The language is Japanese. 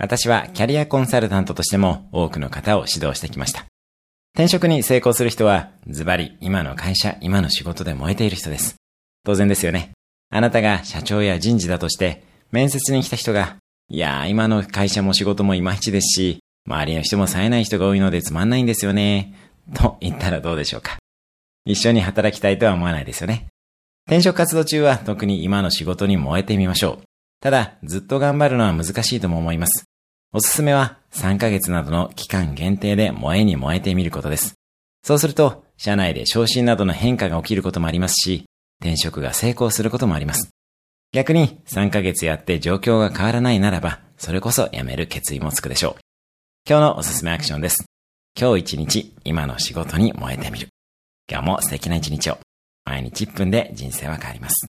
私はキャリアコンサルタントとしても多くの方を指導してきました。転職に成功する人は、ズバリ今の会社、今の仕事で燃えている人です。当然ですよね。あなたが社長や人事だとして、面接に来た人が、いやー今の会社も仕事もいまいちですし、周りの人も冴えない人が多いのでつまんないんですよね。と言ったらどうでしょうか。一緒に働きたいとは思わないですよね。転職活動中は特に今の仕事に燃えてみましょう。ただ、ずっと頑張るのは難しいとも思います。おすすめは3ヶ月などの期間限定で燃えに燃えてみることです。そうすると、社内で昇進などの変化が起きることもありますし、転職が成功することもあります。逆に3ヶ月やって状況が変わらないならば、それこそ辞める決意もつくでしょう。今日のおすすめアクションです。今日一日、今の仕事に燃えてみる。今日も素敵な一日を。毎日1分で人生は変わります。